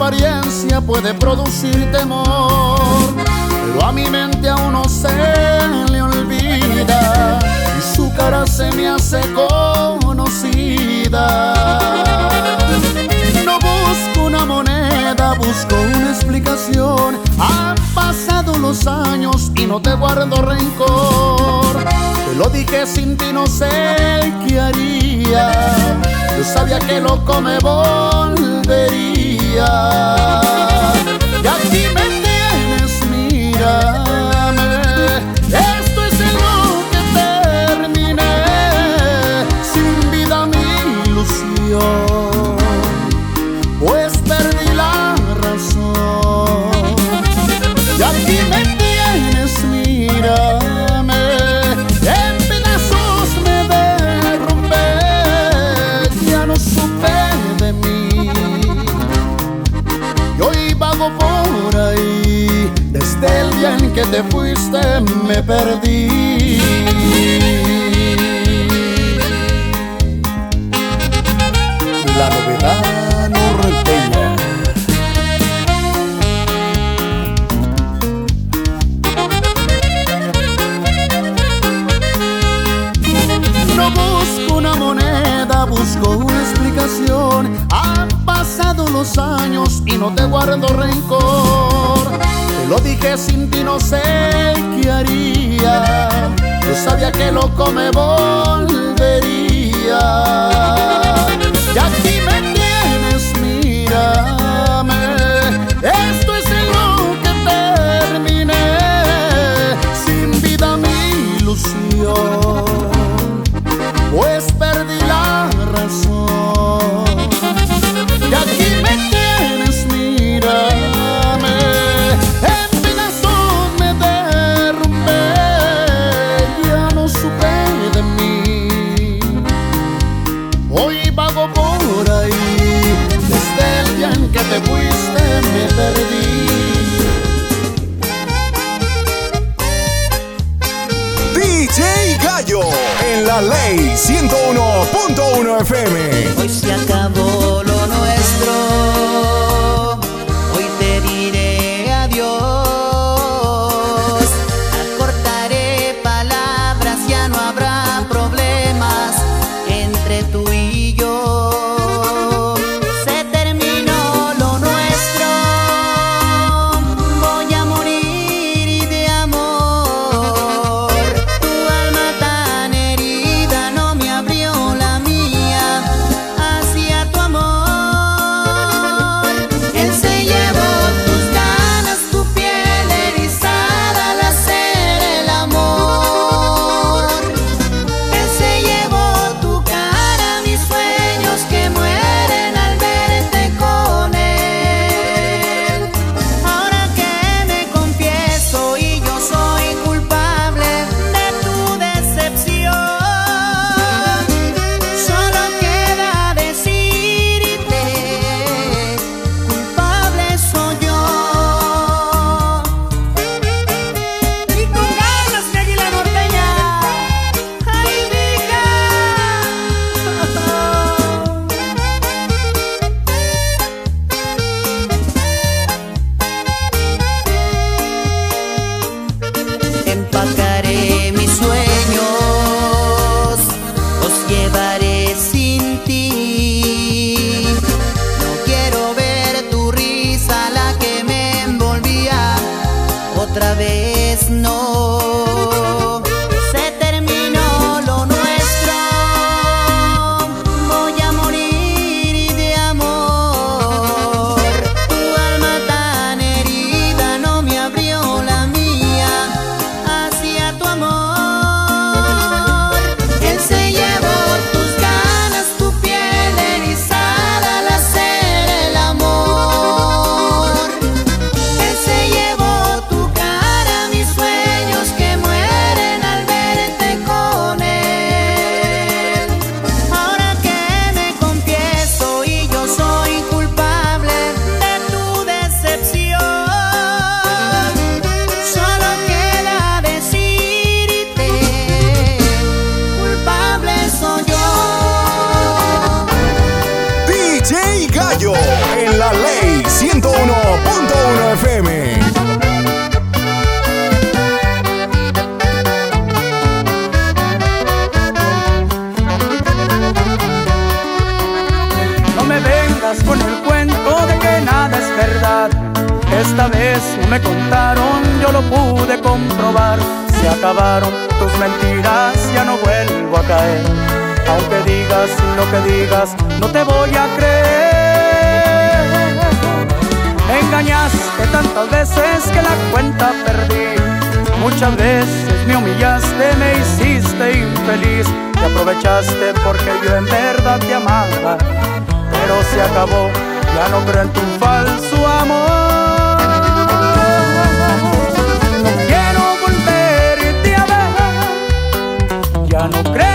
apariencia puede producir temor, pero a mi mente aún no se le olvida y su cara se me hace conocida. No busco una moneda, busco una explicación. Han pasado los años y no te guardo rencor. Te lo dije sin ti, no sé qué haría. Yo sabía que loco me volvería. ja que te fuiste me perdí. La novedad norteña. No busco una moneda, busco una explicación. Han pasado los años y no te guardo rencor. Lo dije sin ti, no sé qué haría. Yo sabía que loco me volvería. Por ahí, desde el día en que te fuiste me perdí. DJ Gallo en la ley 101.1 FM. Hoy se acabó lo nuestro. outra vez. Esta vez no me contaron, yo lo pude comprobar. Se acabaron tus mentiras, ya no vuelvo a caer. Aunque digas lo que digas, no te voy a creer. Engañaste tantas veces que la cuenta perdí. Muchas veces me humillaste, me hiciste infeliz. Te aprovechaste porque yo en verdad te amaba. Pero se acabó, ya no creo en tu falso amor. No creo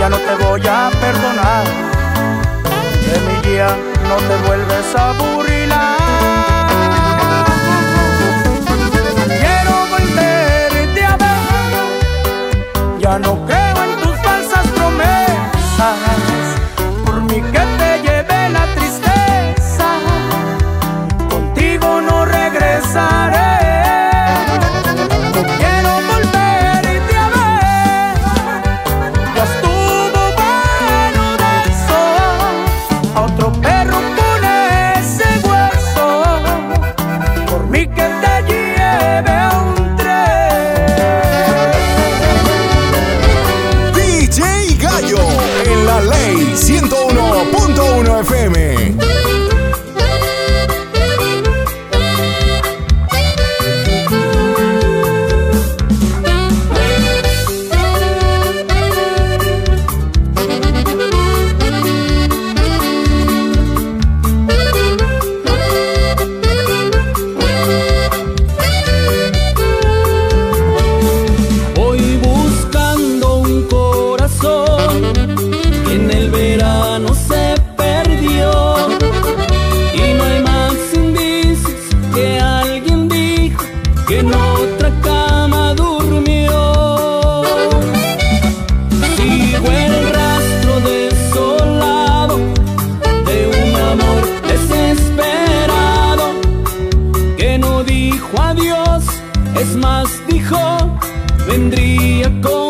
Ya no te voy a perdonar. De mi guía no te vuelves a aburrir. verano se perdió y no hay más indicios que alguien dijo que en otra cama durmió. Sigo el rastro desolado de un amor desesperado que no dijo adiós, es más dijo vendría con